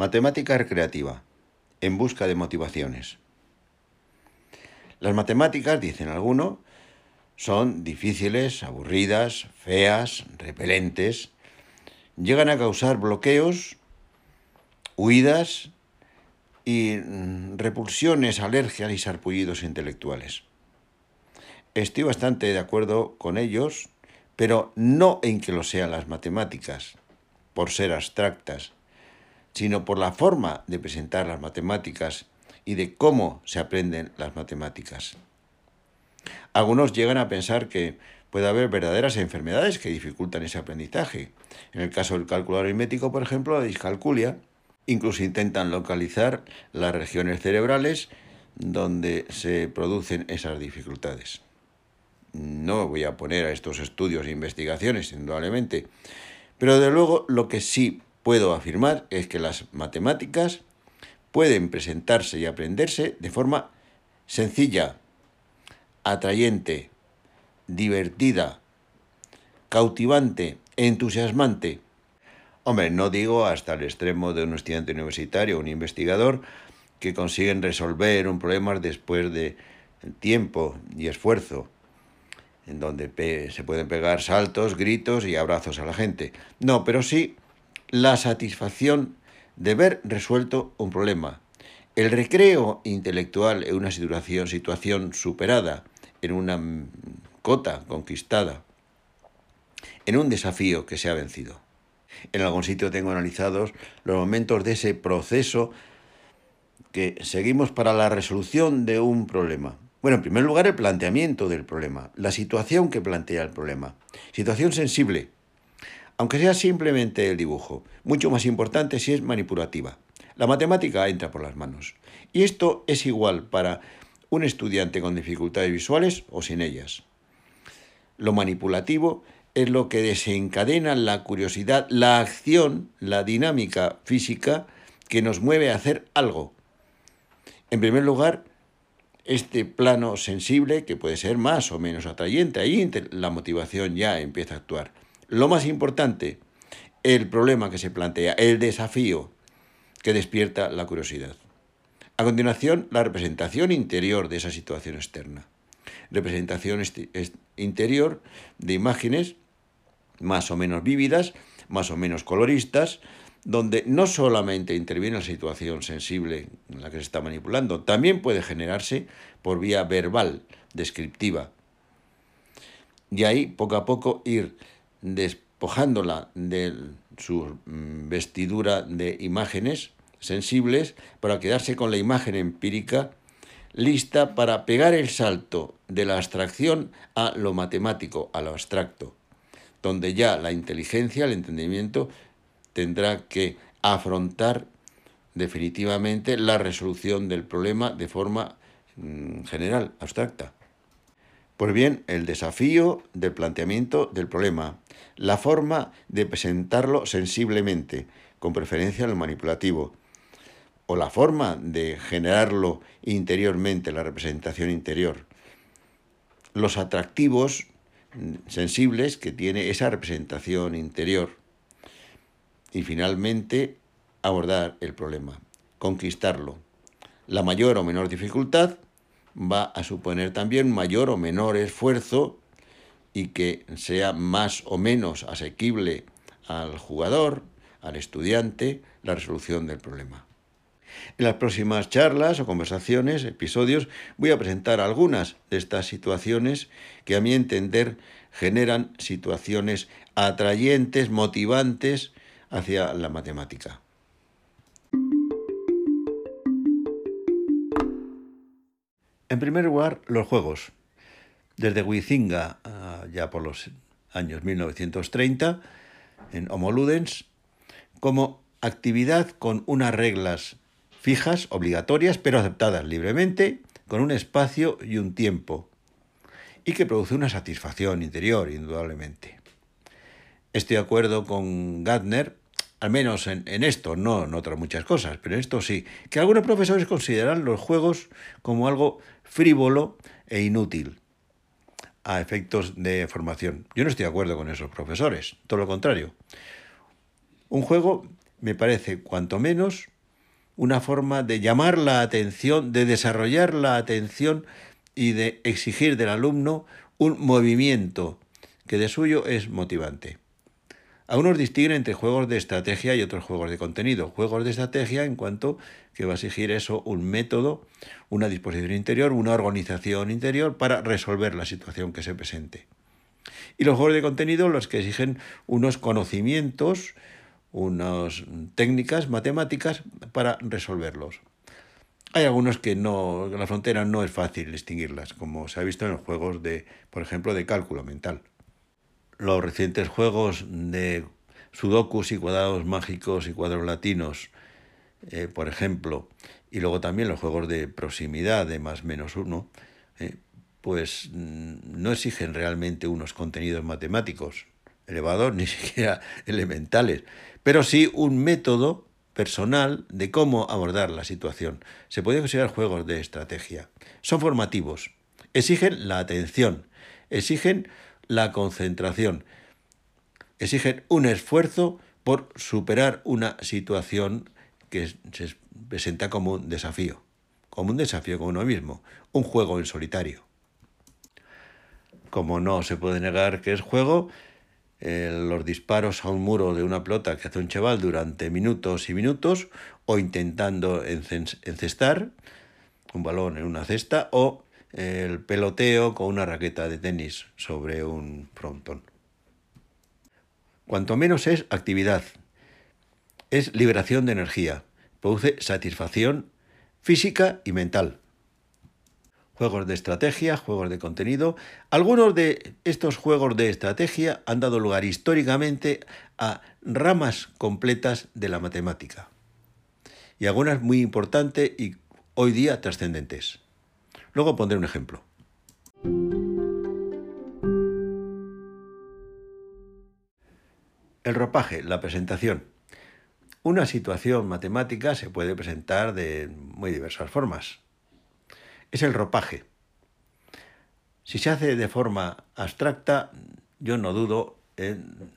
Matemática recreativa, en busca de motivaciones. Las matemáticas, dicen algunos, son difíciles, aburridas, feas, repelentes, llegan a causar bloqueos, huidas y mm, repulsiones, alergias y sarpullidos intelectuales. Estoy bastante de acuerdo con ellos, pero no en que lo sean las matemáticas, por ser abstractas, sino por la forma de presentar las matemáticas y de cómo se aprenden las matemáticas. Algunos llegan a pensar que puede haber verdaderas enfermedades que dificultan ese aprendizaje. En el caso del cálculo aritmético, por ejemplo, la discalculia, incluso intentan localizar las regiones cerebrales donde se producen esas dificultades. No voy a poner a estos estudios e investigaciones, indudablemente, pero de luego lo que sí puedo afirmar es que las matemáticas pueden presentarse y aprenderse de forma sencilla, atrayente, divertida, cautivante, entusiasmante. Hombre, no digo hasta el extremo de un estudiante universitario o un investigador que consiguen resolver un problema después de tiempo y esfuerzo, en donde se pueden pegar saltos, gritos y abrazos a la gente. No, pero sí la satisfacción de ver resuelto un problema. El recreo intelectual en una situación, situación superada, en una cota conquistada, en un desafío que se ha vencido. En algún sitio tengo analizados los momentos de ese proceso que seguimos para la resolución de un problema. Bueno, en primer lugar, el planteamiento del problema, la situación que plantea el problema. Situación sensible, aunque sea simplemente el dibujo, mucho más importante si es manipulativa. La matemática entra por las manos. Y esto es igual para un estudiante con dificultades visuales o sin ellas. Lo manipulativo es lo que desencadena la curiosidad, la acción, la dinámica física que nos mueve a hacer algo. En primer lugar, este plano sensible, que puede ser más o menos atrayente, ahí la motivación ya empieza a actuar. Lo más importante, el problema que se plantea, el desafío que despierta la curiosidad. A continuación, la representación interior de esa situación externa. Representación interior de imágenes más o menos vívidas, más o menos coloristas, donde no solamente interviene la situación sensible en la que se está manipulando, también puede generarse por vía verbal, descriptiva. Y ahí, poco a poco, ir despojándola de su mm, vestidura de imágenes sensibles para quedarse con la imagen empírica lista para pegar el salto de la abstracción a lo matemático, a lo abstracto, donde ya la inteligencia, el entendimiento, tendrá que afrontar definitivamente la resolución del problema de forma mm, general, abstracta. Pues bien, el desafío del planteamiento del problema, la forma de presentarlo sensiblemente, con preferencia al manipulativo, o la forma de generarlo interiormente, la representación interior, los atractivos sensibles que tiene esa representación interior, y finalmente abordar el problema, conquistarlo. La mayor o menor dificultad, va a suponer también mayor o menor esfuerzo y que sea más o menos asequible al jugador, al estudiante, la resolución del problema. En las próximas charlas o conversaciones, episodios, voy a presentar algunas de estas situaciones que a mi entender generan situaciones atrayentes, motivantes hacia la matemática. En primer lugar, los juegos. Desde Huizinga, ah, ya por los años 1930, en Homo Ludens, como actividad con unas reglas fijas, obligatorias, pero aceptadas libremente, con un espacio y un tiempo, y que produce una satisfacción interior, indudablemente. Estoy de acuerdo con Gardner, al menos en, en, esto, no en otras muchas cosas, pero en esto sí, que algunos profesores consideran los juegos como algo frívolo e inútil a efectos de formación. Yo no estoy de acuerdo con esos profesores, todo lo contrario. Un juego me parece cuanto menos una forma de llamar la atención, de desarrollar la atención y de exigir del alumno un movimiento que de suyo es motivante. Algunos distinguen entre juegos de estrategia y otros juegos de contenido. Juegos de estrategia en cuanto que va a exigir eso un método, una disposición interior, una organización interior para resolver la situación que se presente. Y los juegos de contenido los que exigen unos conocimientos, unas técnicas matemáticas para resolverlos. Hay algunos que no, la frontera no es fácil distinguirlas, como se ha visto en los juegos de, por ejemplo, de cálculo mental. Los recientes juegos de sudokus y cuadrados mágicos y cuadros latinos, eh, por ejemplo, y luego también los juegos de proximidad de más menos uno, eh, pues mm, no exigen realmente unos contenidos matemáticos elevados, ni siquiera elementales, pero sí un método personal de cómo abordar la situación. Se pueden considerar juegos de estrategia. Son formativos, exigen la atención, exigen la concentración, exigen un esfuerzo por superar una situación que se presenta como un desafío, como un desafío con uno mismo, un juego en solitario. Como no se puede negar que es juego, los disparos a un muro de una pelota que hace un chaval durante minutos y minutos, o intentando encestar un balón en una cesta, o el peloteo con una raqueta de tenis sobre un frontón. Cuanto menos es actividad, es liberación de energía, produce satisfacción física y mental juegos de estrategia, juegos de contenido. Algunos de estos juegos de estrategia han dado lugar históricamente a ramas completas de la matemática. Y algunas muy importantes y hoy día trascendentes. Luego pondré un ejemplo. El ropaje, la presentación. Una situación matemática se puede presentar de muy diversas formas es el ropaje. Si se hace de forma abstracta, yo no dudo en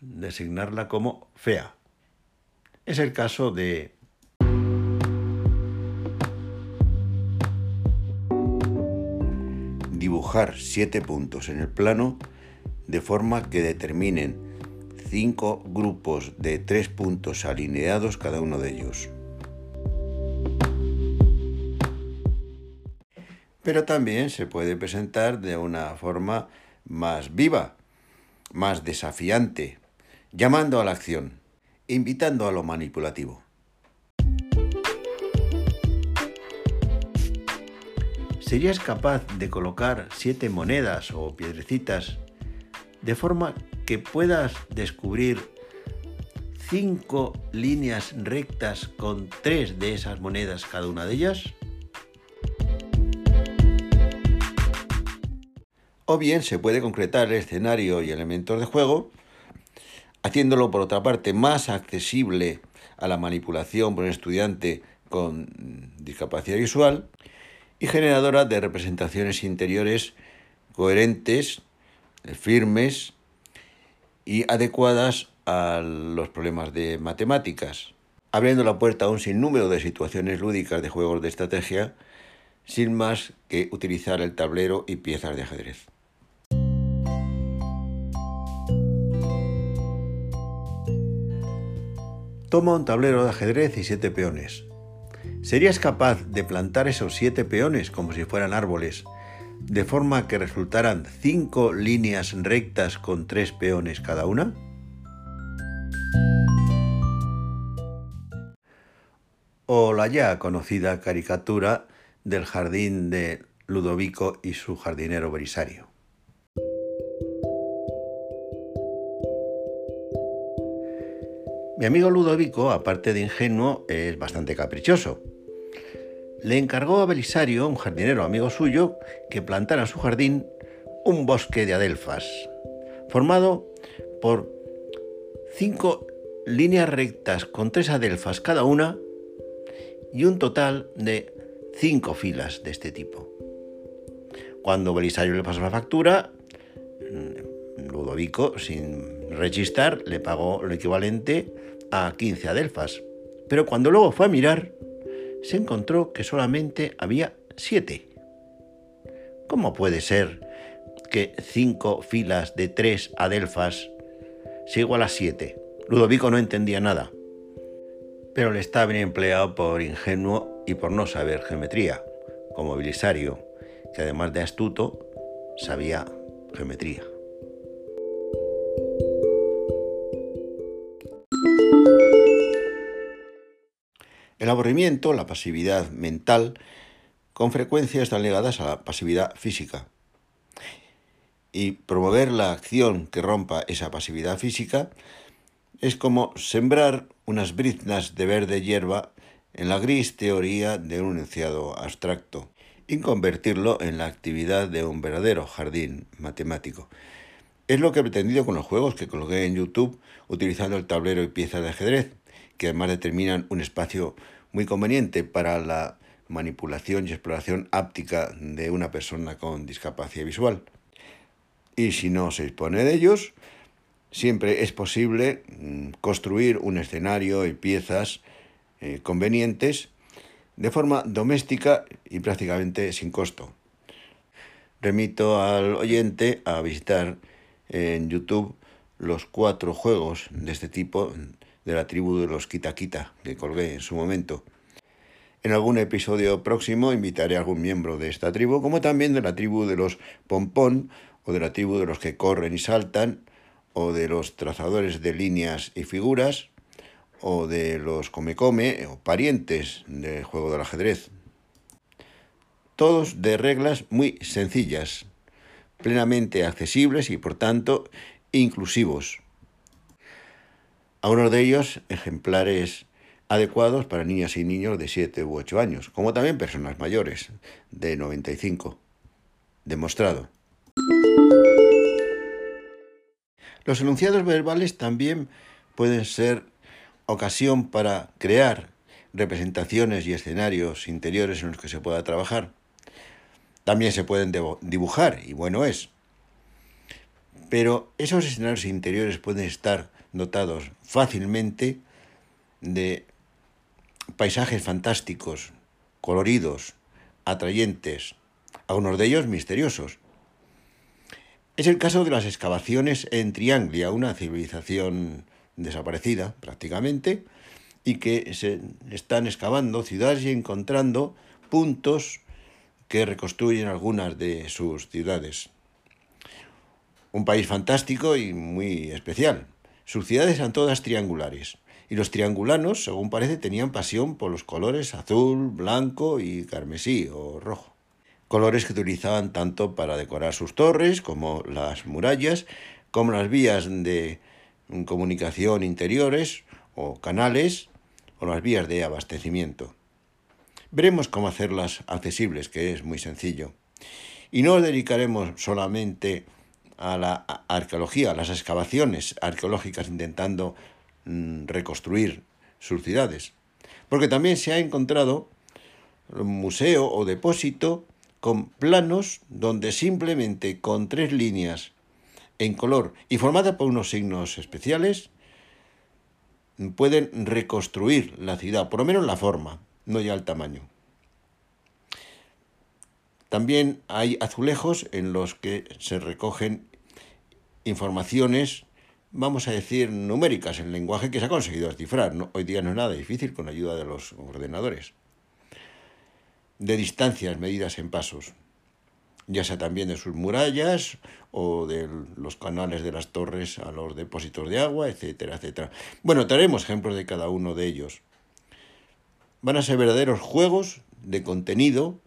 designarla como fea. Es el caso de dibujar siete puntos en el plano de forma que determinen cinco grupos de tres puntos alineados cada uno de ellos. pero también se puede presentar de una forma más viva, más desafiante, llamando a la acción, invitando a lo manipulativo. ¿Serías capaz de colocar siete monedas o piedrecitas de forma que puedas descubrir cinco líneas rectas con tres de esas monedas cada una de ellas? O bien se puede concretar el escenario y elementos de juego, haciéndolo por otra parte más accesible a la manipulación por un estudiante con discapacidad visual y generadora de representaciones interiores coherentes, firmes y adecuadas a los problemas de matemáticas, abriendo la puerta a un sinnúmero de situaciones lúdicas de juegos de estrategia, sin más que utilizar el tablero y piezas de ajedrez. Toma un tablero de ajedrez y siete peones. ¿Serías capaz de plantar esos siete peones como si fueran árboles, de forma que resultaran cinco líneas rectas con tres peones cada una? O la ya conocida caricatura del jardín de Ludovico y su jardinero Belisario. Mi amigo Ludovico, aparte de ingenuo, es bastante caprichoso. Le encargó a Belisario, un jardinero amigo suyo, que plantara en su jardín un bosque de adelfas, formado por cinco líneas rectas con tres adelfas cada una y un total de cinco filas de este tipo. Cuando Belisario le pasó la factura, Ludovico, sin rechistar, le pagó lo equivalente a 15 adelfas, Pero cuando luego fue a mirar, se encontró que solamente había siete. ¿Cómo puede ser que cinco filas de tres adelfas sea igual a siete? Ludovico no entendía nada, pero le estaba bien empleado por ingenuo y por no saber geometría, como Belisario, que además de astuto, sabía geometría. El aburrimiento, la pasividad mental, con frecuencia están ligadas a la pasividad física. Y promover la acción que rompa esa pasividad física es como sembrar unas briznas de verde hierba en la gris teoría de un enunciado abstracto y convertirlo en la actividad de un verdadero jardín matemático. Es lo que he pretendido con los juegos que coloqué en YouTube utilizando el tablero y piezas de ajedrez, que además determinan un espacio muy conveniente para la manipulación y exploración áptica de una persona con discapacidad visual. Y si no se dispone de ellos, siempre es posible mm, construir un escenario y piezas eh, convenientes de forma doméstica y prácticamente sin costo. Remito al oyente a visitar en YouTube los cuatro juegos de este tipo de la tribu de los Kita Kita que colgué en su momento. En algún episodio próximo invitaré a algún miembro de esta tribu, como también de la tribu de los Pompón o de la tribu de los que corren y saltan, o de los trazadores de líneas y figuras, o de los come-come o parientes del juego del ajedrez. Todos de reglas muy sencillas, plenamente accesibles y por tanto inclusivos. Algunos de ellos ejemplares adecuados para niñas y niños de 7 u 8 años, como también personas mayores de 95. Demostrado. Los enunciados verbales también pueden ser ocasión para crear representaciones y escenarios interiores en los que se pueda trabajar. También se pueden dibujar, y bueno es. Pero esos escenarios interiores pueden estar dotados fácilmente de paisajes fantásticos, coloridos, atrayentes, algunos de ellos misteriosos. Es el caso de las excavaciones en Trianglia, una civilización desaparecida prácticamente, y que se están excavando ciudades y encontrando puntos que reconstruyen algunas de sus ciudades. Un país fantástico y muy especial. Sus ciudades eran todas triangulares. Y los triangulanos, según parece, tenían pasión por los colores azul, blanco y carmesí o rojo. Colores que utilizaban tanto para decorar sus torres como las murallas, como las vías de comunicación interiores o canales o las vías de abastecimiento. Veremos cómo hacerlas accesibles, que es muy sencillo. Y no nos dedicaremos solamente a la arqueología, a las excavaciones arqueológicas intentando mm, reconstruir sus ciudades, porque también se ha encontrado un museo o depósito con planos donde simplemente con tres líneas en color y formada por unos signos especiales, pueden reconstruir la ciudad, por lo menos la forma, no ya el tamaño. También hay azulejos en los que se recogen informaciones, vamos a decir, numéricas, en lenguaje que se ha conseguido descifrar. Hoy día no es nada difícil con ayuda de los ordenadores. De distancias medidas en pasos ya sea también de sus murallas o de los canales de las torres a los depósitos de agua, etcétera, etcétera. Bueno, traeremos ejemplos de cada uno de ellos. Van a ser verdaderos juegos de contenido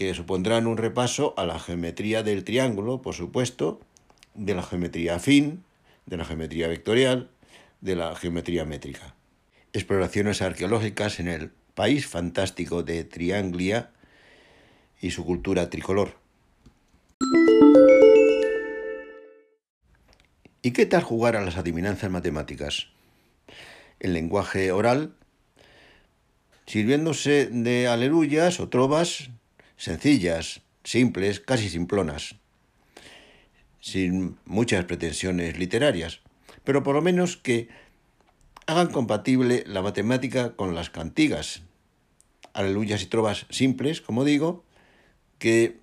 que supondrán un repaso a la geometría del triángulo, por supuesto, de la geometría afín, de la geometría vectorial, de la geometría métrica. Exploraciones arqueológicas en el país fantástico de Trianglia, y su cultura tricolor. ¿Y qué tal jugar a las adivinanzas matemáticas? En lenguaje oral, sirviéndose de aleluyas o trovas sencillas, simples, casi simplonas, sin muchas pretensiones literarias, pero por lo menos que hagan compatible la matemática con las cantigas, aleluyas y trovas simples, como digo, que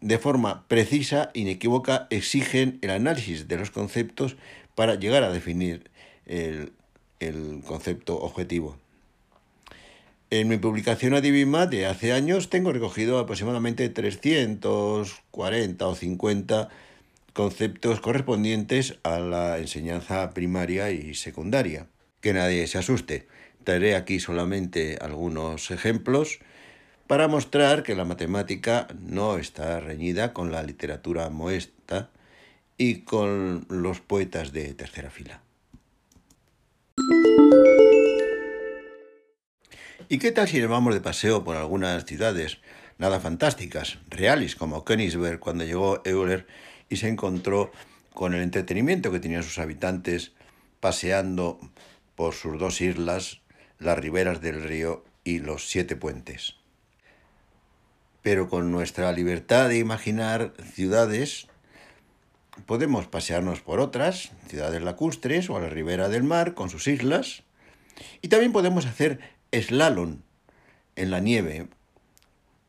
de forma precisa, inequívoca, exigen el análisis de los conceptos para llegar a definir el, concepto objetivo. En mi publicación Adivima de hace años tengo recogido aproximadamente 340 o 50 conceptos correspondientes a la enseñanza primaria y secundaria. Que nadie se asuste. Traeré aquí solamente algunos ejemplos para mostrar que la matemática no está reñida con la literatura moesta y con los poetas de tercera fila. ¿Y qué tal si nos vamos de paseo por algunas ciudades nada fantásticas, reales, como Königsberg cuando llegó Euler y se encontró con el entretenimiento que tenían sus habitantes paseando por sus dos islas, las riberas del río y los siete puentes? Pero con nuestra libertad de imaginar ciudades, podemos pasearnos por otras, ciudades lacustres o a la ribera del mar con sus islas, y también podemos hacer slalom en la nieve,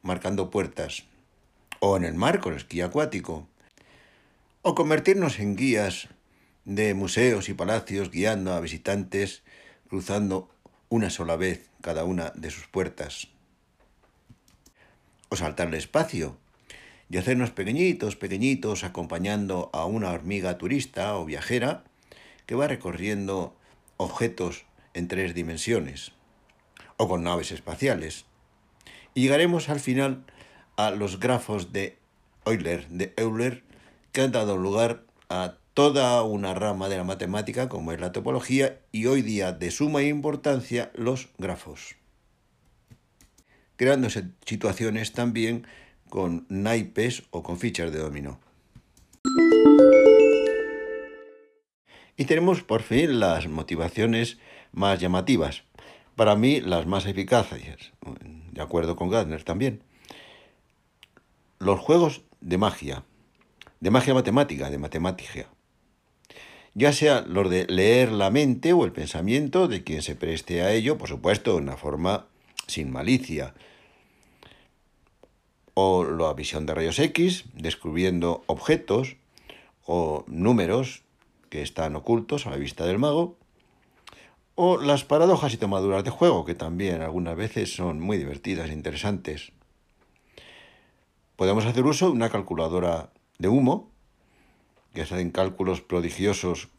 marcando puertas, o en el mar con esquí acuático, o convertirnos en guías de museos y palacios guiando a visitantes cruzando una sola vez cada una de sus puertas o saltarle espacio y hacernos pequeñitos, pequeñitos, acompañando a una hormiga turista o viajera que va recorriendo objetos en tres dimensiones o con naves espaciales. Y llegaremos al final a los grafos de Euler, de Euler, que han dado lugar a toda una rama de la matemática como es la topología y hoy día de suma importancia los grafos creándose situaciones también con naipes o con fichas de dominó. Y tenemos por fin las motivaciones más llamativas, para mí las más eficaces, de acuerdo con Gardner también. Los juegos de magia, de magia matemática, de matemática, ya sea los de leer la mente o el pensamiento de quien se preste a ello, por supuesto, de una forma sin malicia, o la visión de rayos X, descubriendo objetos o números que están ocultos a la vista del mago, o las paradojas y tomaduras de juego, que también algunas veces son muy divertidas e interesantes. Podemos hacer uso de una calculadora de humo, que hacen cálculos prodigiosos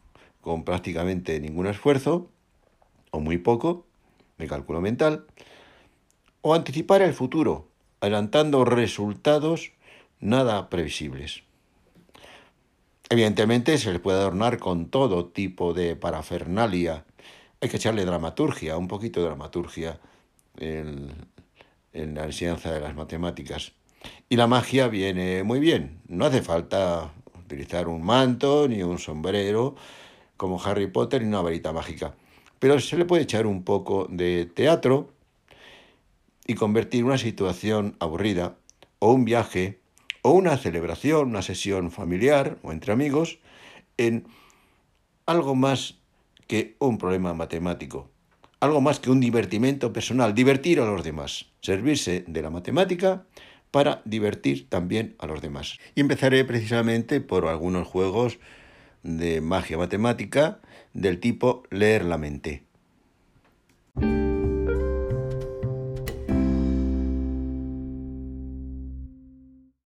con prácticamente ningún esfuerzo, o muy poco, de cálculo mental, o anticipar el futuro, adelantando resultados nada previsibles. Evidentemente se le puede adornar con todo tipo de parafernalia. Hay que echarle dramaturgia, un poquito de dramaturgia en, en la enseñanza de las matemáticas. Y la magia viene muy bien. No hace falta utilizar un manto ni un sombrero como Harry Potter ni una varita mágica. Pero se le puede echar un poco de teatro y convertir una situación aburrida o un viaje o una celebración, una sesión familiar o entre amigos en algo más que un problema matemático, algo más que un divertimento personal, divertir a los demás, servirse de la matemática para divertir también a los demás. Y empezaré precisamente por algunos juegos de magia matemática del tipo leer la mente.